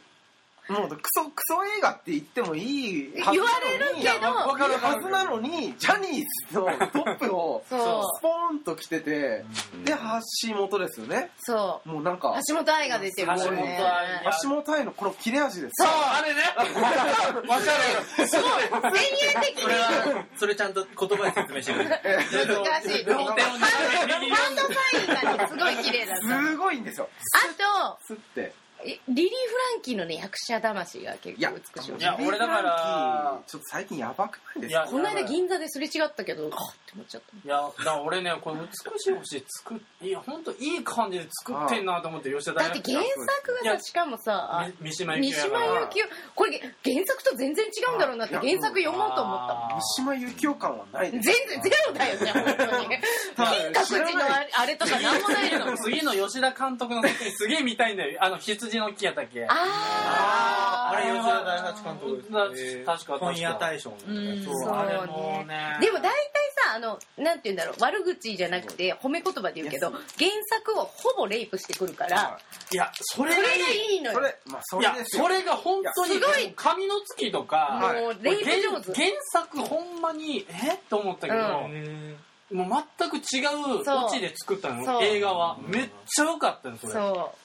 もうクソクソ映画って言ってもいい言われるけどわかるはずなのにジャニーズのトップをうそう。スポーンと来ててで橋本ですよね。そもうなんかう橋本愛が出てるもん橋本ね愛橋本愛のこの切れ味です。そう。あれね。<laughs> わかる。前衛的それに。はそれちゃんと言葉で説明してくれる。難しい。ハンドサインがねすごい綺麗だった。すごいんですよ。あスってリリー・フランキーのね役者魂が結構美しいいや俺だからちょっと最近やばくないですいやかこの間銀座ですれ違ったけどあっって思っちゃった。いやだから俺ねこれ美しい星作っいや本当いい感じで作ってんなと思って吉田大学だって原作がさしかもさみ三島由三紀夫やから。島由紀夫。これ原作と全然違うんだろうなって原作読もうと思った。もん三島由紀夫感はない全然ゼロだよね <laughs> 本当に。金閣寺のあれあれとかなんもないの。<laughs> 次の吉田監督の作品すげえ見たいんだよ。あの羊の木やったっけ？あー。あれ吉田大八監督だえー確か確か。本屋大賞そう。そうあれもね。でも大体さあのなんて言うんだろう。悪口じゃなくて褒め言葉で言うけど原作をほぼレイプしてくるからい。やそれそれががいいのよ。それまあそいやれが本当にすごい。神の月とかはい。もうレイプ上手。原原作ほんまにえっと思ったけど、うん。もう全く違うオチで作ったの映画は。めっちゃ良かったのそれ。そう。全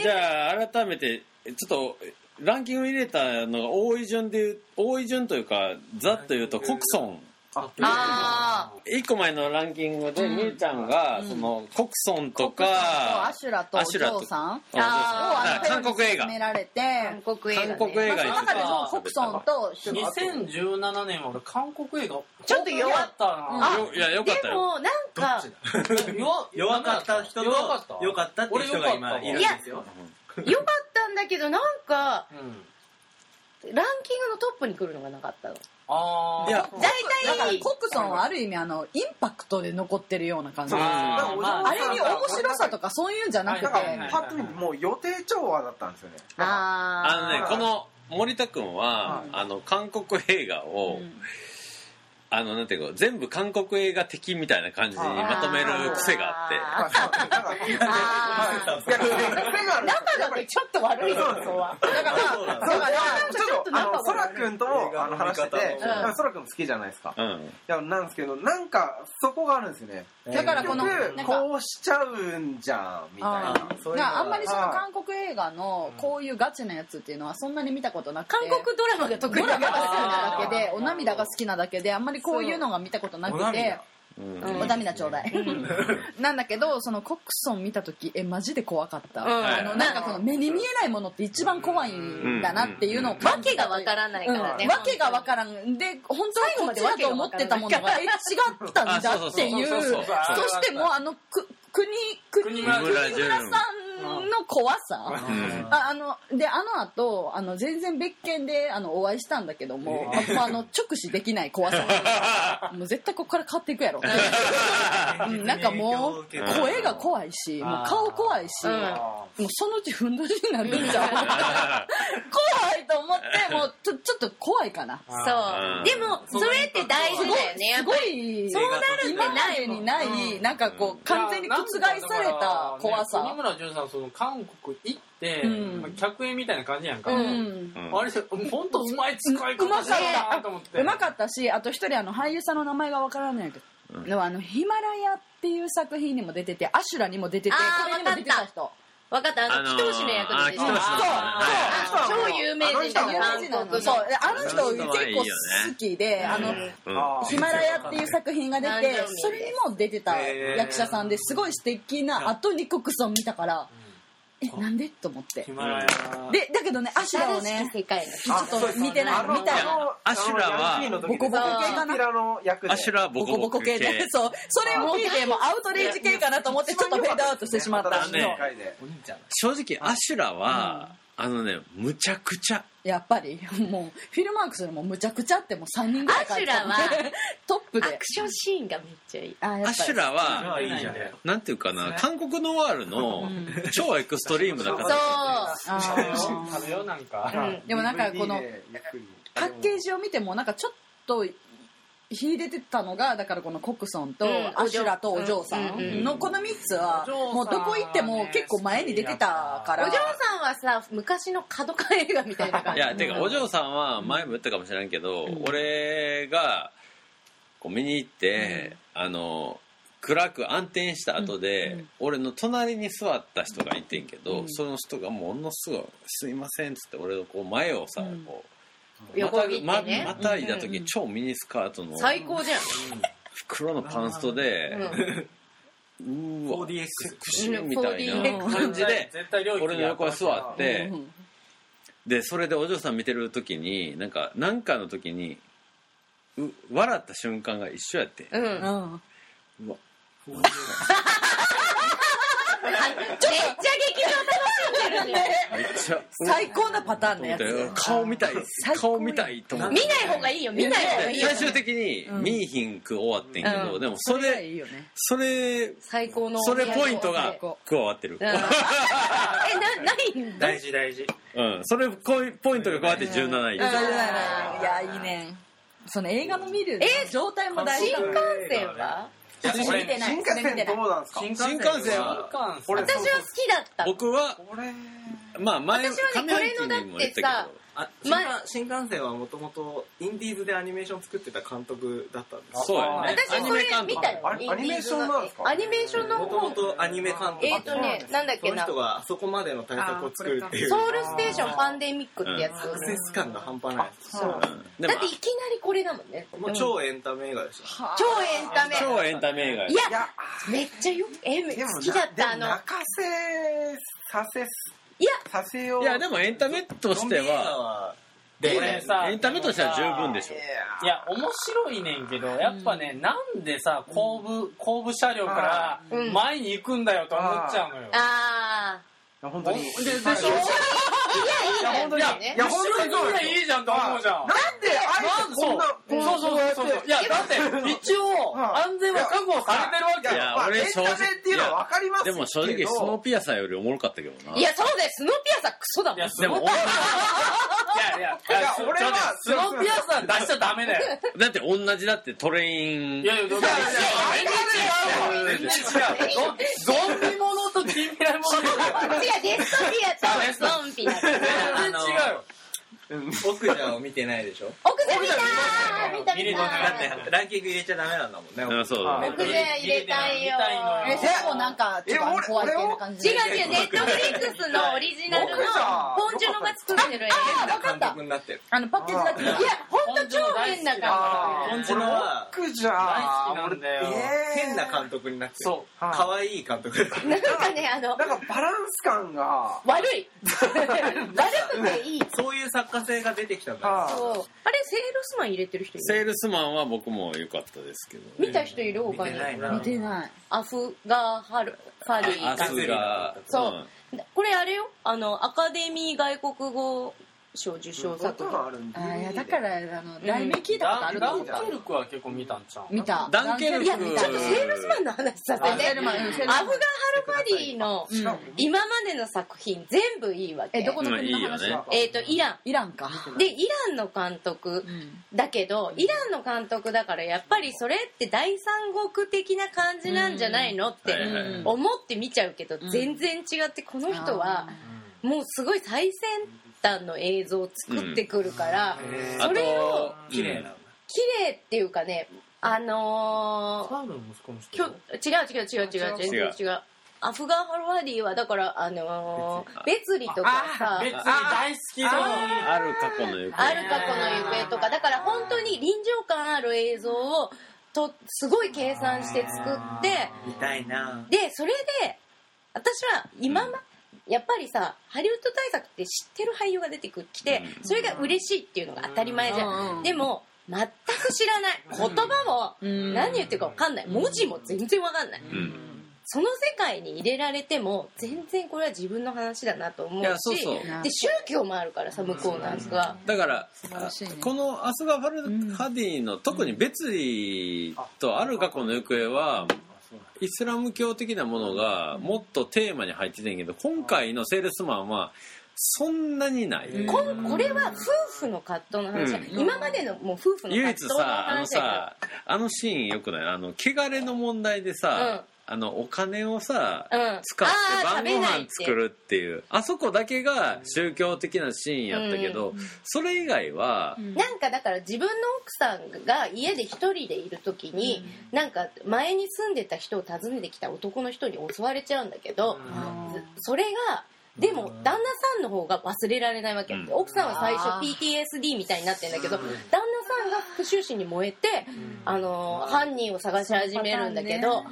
じゃあ改めてちょっとランキング入れたのが多い順で言う多い順というかざっと言うとコクソンあ。一個前のランキングでみゆちゃんがそのコクソンとアかシュラとジョーさんを韓国映画。勧められて。ー韓国映画、ね、韓国映画。にまあその中でもコクソンと2017年は俺韓国映画ちょっと弱っったな。よいやよかったよ。でもなんか弱弱かった人と弱かった？良かったっていう人が今いるんですよ。良かったんだけどなんかうん。ランキングのトップに来るのがなかったのああいや大体コクソンはある意味あのインパクトで残ってるような感じ。そうああれに面白さとかそういうんじゃなくて。パッと見てもう予定調和だったんですよね。ああのねこの森田君はあの韓国映画をあのなんていうか全部韓国映画的みたいな感じにまとめる癖があってまあそうだからあいや癖があるちょっと悪いよそうはだから、そうだから、ちちょっとょっと、あの、仲そらくんとも、あの、話してて、そらくん好きじゃないですか。うんいや、なんですけど、なんか、そこがあるんですよね。だからこの結なんか局こうしちゃうんじゃん、みたいな。あそういうのがあんまりその韓国映画のこういうガチなやつっていうのはそんなに見たことなくて韓国ドラマが得意ドラだかマが好きならだけでお涙が好きなだけであんまりこういうのが見たことなくて。うんうん。お涙ちょうだい。なんだけどそのコックソン見た時えマジで怖かった、うんあのなんかこの目に見えないものって一番怖いんだなっていうのをわ感じたけがわからないからね、うん、わけがわからん。で本当はこっちだと思ってたものがえ違ったんだっていう。あそしてもうあのく国国村さんの怖さ、うん。ああのであの後あの全然別件であのお会いしたんだけども、ああの直視できない怖さ。<laughs> もう絶対ここから変わっていくやろ、<laughs> うん、なんかもう声が怖いしもう顔怖いし、うん。もうそのうちふんどしになるんじゃん <laughs> 怖いと思ってもうちょちょっと怖いかな。そう。でもそれって大事だよね。やすごいそうなるって今まないでにない、なんかこう完全に覆された怖国さ、村淳さんその韓国行って、うん。まあ客演みたいな感じやんか、うん。うん。あれ本当うまい使い方うまかったしたなと思って。うまかったしあと一人あの俳優さんの名前がわからないけ。ど、でもあのヒマラヤっていう作品にも出ててアシュラにも出ててこれにも出てた人。分かった。あのあのー祈祷師の役でしょあ祈祷師のあ超有名人だあの人。韓有名人なの国のそうあの人結構ね。好きであのうん。ヒマラヤっていう作品が出てそれにも出てた役者さんですごい素敵な後にコクソン見たからえなんで？と思って。ヒマラヤ。でだけどねアシュラをねき世界の人。ちょっと見てない見たい。アシュラはボコボコ系かな？キラの役で。アシュラはボコボコ系で。そう。それを聞いてもうアウトレイジ系かなと思ってちょっとフェードアウトしてしまった。正直アシュラはあのねむちゃくちゃ。やっぱり？<laughs> もうフィルマークスでもむちゃくちゃってもう3人ぐらい書いてたアシュラは？<laughs> トップで。アクションシーンがめっちゃいい。あやっぱり。アシュラはいいじゃん。なんていうかな韓国ノワールの超エクストリームなそう。形あー食べようなんか、うん。でもなんかこのパッケージを見てもなんかちょっと秀でてたのがだからこのコクソンとうんアシュラとお嬢さうんうんうん。んのこの3つはもうどこ行っても結構前に出てたから。お嬢さんはさ昔の角川映画みたいな感じ。いやてかお嬢さんは前も言ったかもしれんけど、俺がこう見に行って、あの暗く暗転した後で、俺の隣に座った人がいてんけど、その人がものすごい「すいません」っつって俺のこう前をさ、うん。こう横切ってまねまたいだ時、超ミニスカートの最高じゃん。黒のパンストで、うーわ 4DX セクシーみたいうん。な感じで俺の横に座って、うん。でそれでお嬢さん見てる時になんか何かの時にう笑った瞬間が一緒やって、うわ。<laughs> めっちゃ劇場楽しんでるねめっちゃ。最高なパターンのやつ。顔見たい。顔見たいと思って見ない方がいいよ見ない方がいいよ最終的にうん見いひんく終わってんけど、うん。でもそがれいいよね。それ最高のそれポイントが加わってる、うん。<laughs> えなないんだ？大事大事。うん、それポイポイントが加わって17位、うん。い。やいいね。その映画の見る状態も大事だ新幹線は？私見てない。新幹線どうなんですか？新幹新幹線。は俺私は好きだった。僕は俺まあ前私はねこれのだってあ新ま幹新幹線はもともとインディーズでアニメーション作ってた監督だったんですそうやね。私それ見たよ。あアニメーションなんですか？アニメーションのもとも方とアニメ監督。えっとねなんだっそけな。の人がそこまでの対策を作るっていう。ソウルステーションパンデミックってやつ。アクセス感が半端ないそううんだっていきなりこれだもんね。もう超エンタメ映画でした。超エンタメ。超エンタメ映画やいやいやめっちゃよえ好きだったあの。でも泣かせさせさせよう。いやでもエンタメとしてははで俺さエンタメとしては十分でしょ。いや。面白いねんけどやっぱね、なんでさ後部後部車両からうん。前に行くんだよと思っちゃうのよ、あ本当に。ででしょ？あいやいい本当に。じゃんねいや本当にいいいじゃんと思うじゃんなんであえてこんなそうそうそうそういやだって一応うん安全は確保されてるわけよ。いや俺正直タメっていうのは分かりますけど。でも正直スノーピアサーよりおもろかったけどな。いやそうだよ。スノーピアサークソだもん。いやすでもやいやいや俺はスノーピアサー出しちゃダメだよ。だって同じだってトレイン。いやいや、全然違う。全然違う。ゾンビものと近未来もの。違う。デストピアとゾンビだ全然違う。よ。奥じゃを見てないでしょ？奥じゃ見たー見た見だたってランキング入れちゃダメなんだもんね。あそう。あ奥じゃ入れたいよ。え結構なんかちょっとあの怖い系な感じ違う。違うネットフリックスのオリジナルのポンジュノが作ってる映画。監督になってるあのパッケージだけいやほんと超変なあ感ポンジュノは僕じゃ大好きなんだよ。変な監督になってる。そ可愛い監督だったじなんかねあのなんかバランス感が。悪い。悪くていい。そういう作家性が出てきたんだあ。そう。あれセールスマン入れてる人いるセールスマンは僕も良かったですけど、ね、見た人いる？他に。見てないな。見てない。アフガーハルファディ。アスが。そう。これあれよ？あのアカデミー外国語賞受賞作品。あるんであいやだからあの題名聞いたことあるとダン思った。ケルクは結構見たんちゃう？見た。ダンケルク。いやちょっとセールスマンの話させて。アフガーハルファディのうん。今までの作品全部いいわけ。えどこの国の話？えっ、とイラン。イランか。でイランの監督うん。だけどイランの監督だからやっぱりそれって第三国的な感じなんじゃないの？って思って見ちゃうけどん。全然違ってこの人はもうすごい最先端の映像を作ってくるからあそれをと綺麗なっていうかねあのカー違う違う違う違う全然違う。アフガー・ハルワディはだからあのー、ベツリとかさ別に大好きのある過去の行方。ある過去の行方とか。だから本当に臨場感ある映像をとすごい計算して作って見たいな。でそれで私は今ま、やっぱりさハリウッド大作って知ってる俳優が出てきてうん。それが嬉しいっていうのが当たり前じゃうんんでも全く知らない。言葉もうん。何言ってるか分かんない。文字も全然分かんない。うん。その世界に入れられても全然これは自分の話だなと思うしそうで宗教もあるからさ向こうのやつは。だからね。このアスガ・ファルハディの特にベツリとある過去の行方はイスラム教的なものがもっとテーマに入っててんけど今回のセールスマンはそんなにない、こんこれは夫婦の葛藤の話、うん。今までのもう夫婦の葛唯一藤のさあのさあのシーンよくない？あの汚れの問題でさ、あのお金をさ、うん。使って晩ご飯作るっていう。あそこだけが宗教的なシーンやったけど、それ以外は、けどなんかだから自分の奥さんが家で一人でいる時に、なんか前に住んでた人を訪ねてきた男の人に襲われちゃうんだけど、それがでも旦那さんの方が忘れられないわけ、うん。奥さんは最初 PTSD みたいになってんだけど、旦那さんが復讐心に燃えて、あの犯人を探し始めるんだけど、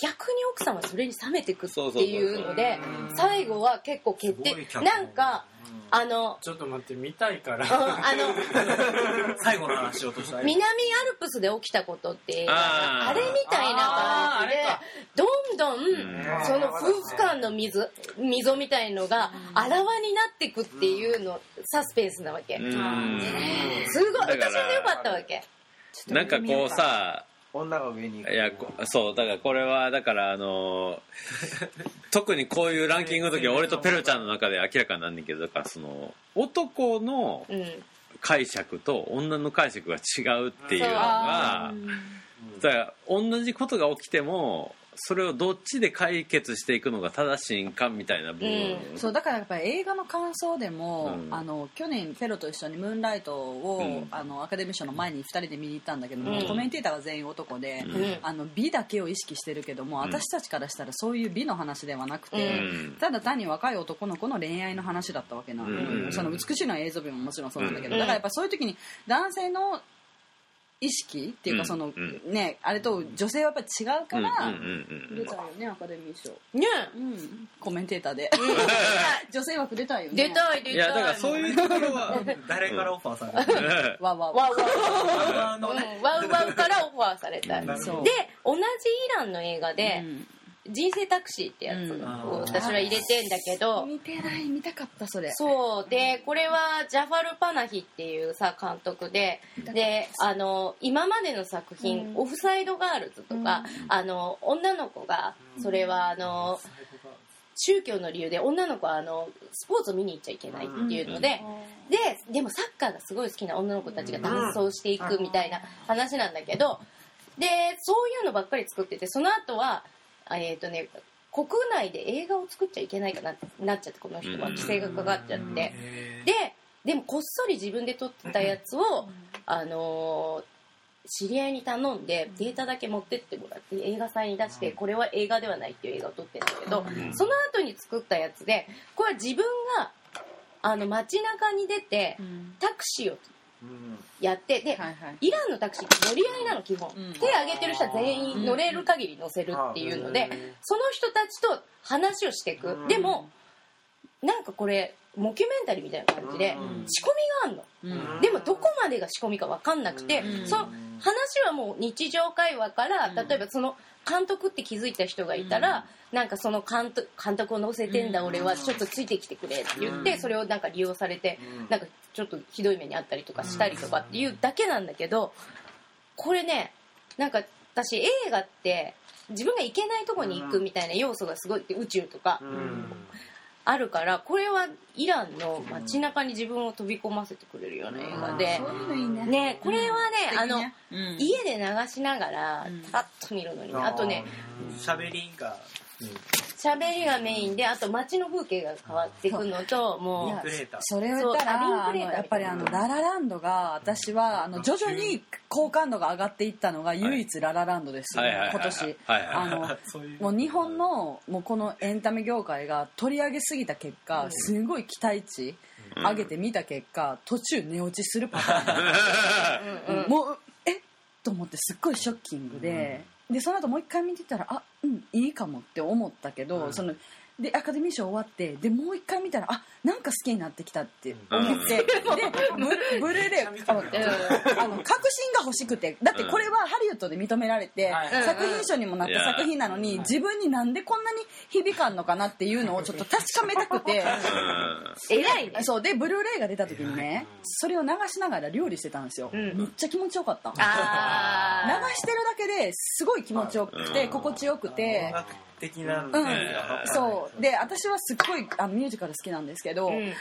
逆に奥さんはそれに冷めてくっていうので最後は結構決定。なんかあの、ちょっと待って見たいから。うんあの <laughs> 最後の話しようとした南アルプスで起きたことってあれみたいな感じであどんどんん。その夫婦間の溝溝みたいのがあらわになってくっていうのサスペンスなわけ。うん。すごい。私も良かったわけ。なんかこうさ女が上にいやこそうだからこれはだからあの <laughs> 特にこういうランキングの時は俺とペロちゃんの中で明らかになんねんけどだからその男のうん。解釈と女の解釈が違うっていうのがだから同じことが起きてもそれをどっちで解決していくのが正しいんかみたいな部分、そうだからやっぱり映画の感想でも、うん。あの去年フェロと一緒に「ムーンライトを」うん。あのアカデミー賞の前に2人で見に行ったんだけども、うん。コメンテーターが全員男で、うん。あの美だけを意識してるけども、ん。私たちからしたらそういう美の話ではなくて、うん。ただ単に若い男の子の恋愛の話だったわけなの、うん。その美しいのは映像美ももちろんそうなんだけど、うん。だからやっぱそういう時に男性の意識っていううんかその、うん。ねあれと女性はやっぱり違うから、うんうん出たよねアカデミー賞。ね。うん、コメンテーターで。<laughs> 女性枠出たいよね。出たい出たい。いやだからそういうところは <laughs> 誰からオファーされる <laughs> わわわワウワウあのうんワウワウからオファーされたで同じイランの映画でうん「人生タクシー」ってやつうん。を私は入れてんだけど。見てない見たかったそれ。そう。でこれはジャファル・パナヒっていうさ監督で。であの今までの作品「オフサイド・ガールズ」とか、あの女の子がそれはあの宗教の理由で女の子はあのスポーツを見に行っちゃいけないっていうので、ででもサッカーがすごい好きな女の子たちがダンスをしていくみたいな話なんだけどでそういうのばっかり作っててその後はえっ、とね国内で映画を作っちゃいけないかなってなっちゃってこの人は規制がかかっちゃって。ででもこっそり自分で撮ってたやつをあのー知り合いに頼んでデータだけ持ってってもらって映画祭に出してこれは映画ではないっていう映画を撮ってるんだけどその後に作ったやつでこれは自分があの街中に出てうん。タクシーをやってではいはい。イランのタクシーって乗り合いなの基本、うん。手挙げてる人は全員乗れる限り乗せるっていうので、その人たちと話をしていく、でもなんかこれモキュメンタリーみたいな感じで仕込みがあんの、うん。でもどこまでが仕込みか分かんなくて、うん。その話はもう日常会話から、例えばその監督って気づいた人がいたら、なんかその監督監督を乗せてんだ、俺はちょっとついてきてくれって言って、それをなんか利用されて、なんかちょっとひどい目にあったりとかしたりとかっていうだけなんだけどこれねなんか私映画って自分が行けないとこに行くみたいな要素がすごい宇宙とかあるからこれはイランの街中に自分を飛び込ませてくれるような映画で。ね。ねこれはねあのうん。家で流しながらうん。パッと見るのにね。あとね喋りが喋りがメインであと街の風景が変わっていくのともうそれを言ったらやっぱりあのララランドが私はあの徐々に好感度が上がっていったのが唯一ララランドですよはいはいはいはい。今年。あの <laughs> もう日本のもうこのエンタメ業界が取り上げすぎた結果すごい期待値上げてみた結果途中寝落ちするパターン。<laughs> もうえ？っと思ってすっごいショッキングで、でその後もう一回見てたらあうんいいかもって思ったけど、そのでアカデミー賞終わってでもう一回見たらあなんか好きになってきたって思って、でブブルーレイあのあの確信が欲しくて。だってこれはハリウッドで認められて、はい。作品賞にもなった作品なのに自分になんでこんなに響かんのかなっていうのをちょっと確かめたくて。偉いね。そう。でブルーレイが出た時にねそれを流しながら料理してたんですよ、ん。めっちゃ気持ちよかった。流あしてるだけですごい気持ちよくて心地よくて的なうん。ねそそう。で私はすっごいあのミュージカル好きなんですけど、うん。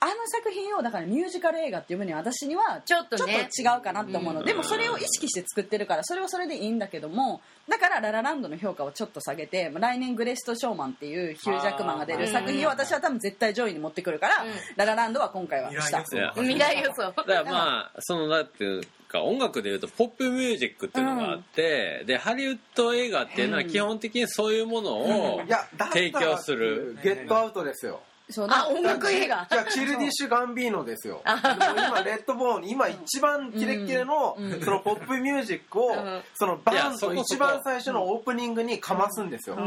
あの作品をだからミュージカル映画っていう分には私にはちょっとね違うかなって思うの、でもそれを意識して作ってるからそれはそれでいいんだけどもだからララランドの評価をちょっと下げて来年グレスト・ショーマンっていうヒュージャックマンが出る作品を私は多分絶対上位に持ってくるから、うん。ララランドは今回はした。<laughs> 未来予想。だからまあそのだってか音楽でいうとポップミュージックっていうのがあって、でハリウッド映画っていうのは基本的にそういうものを提供する、ゲットアウトですよ。そうあ音楽映画。じゃあチルディッシュ・ガンビーノですよ。今レッドボーン今一番キレッキレのそのポップミュージックをん。そのバンと一番最初のオープニングにかますんですよ、あ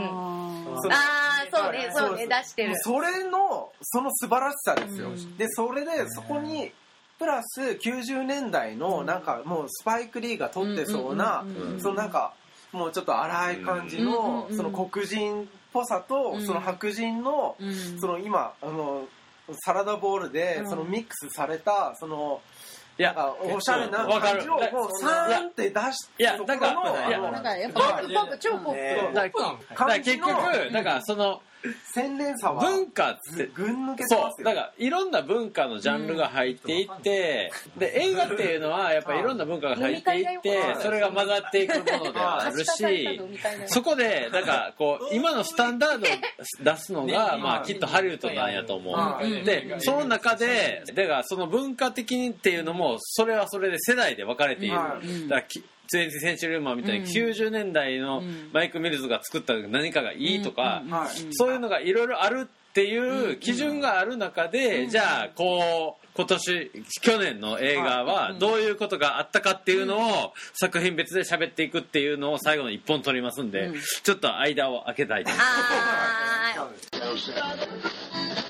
そのああそうねそうね出してる。それのその素晴らしさですよ、でそれでそこにプラス90年代のなんかもうスパイク・リーが撮ってそうなそのなんかもうちょっと荒い感じのうんその黒人っぽさとうん。その白人のうん。その今あのサラダボウルでうん。そのミックスされたそのいやおしゃれなわかる感じをもうサーンって出しいやそこのだからいやあのなんかやっポぱップポップ超ポップ、ねだからだから結局だからその洗練さは文化ってぐん抜けてまそすよう。だからいろんな文化のジャンルが入っていって、で映画っていうのはやっぱいろんな文化が入っていってそれが混ざっていくものではあるしそこでだからこう今のスタンダードを出すのがまあきっとハリウッドなんやと思う。うん。でその中でだからその文化的にっていうのもそれはそれで世代で分かれている。だはからき20センチュリーマンみたいに90年代のマイク・ミルズが作った何かがいいとかはい。そういうのがいろいろあるっていう基準がある中で、じゃあこう今年去年の映画はどういうことがあったかっていうのを作品別で喋っていくっていうのを最後の一本取りますんで、ちょっと間を空けたいと思います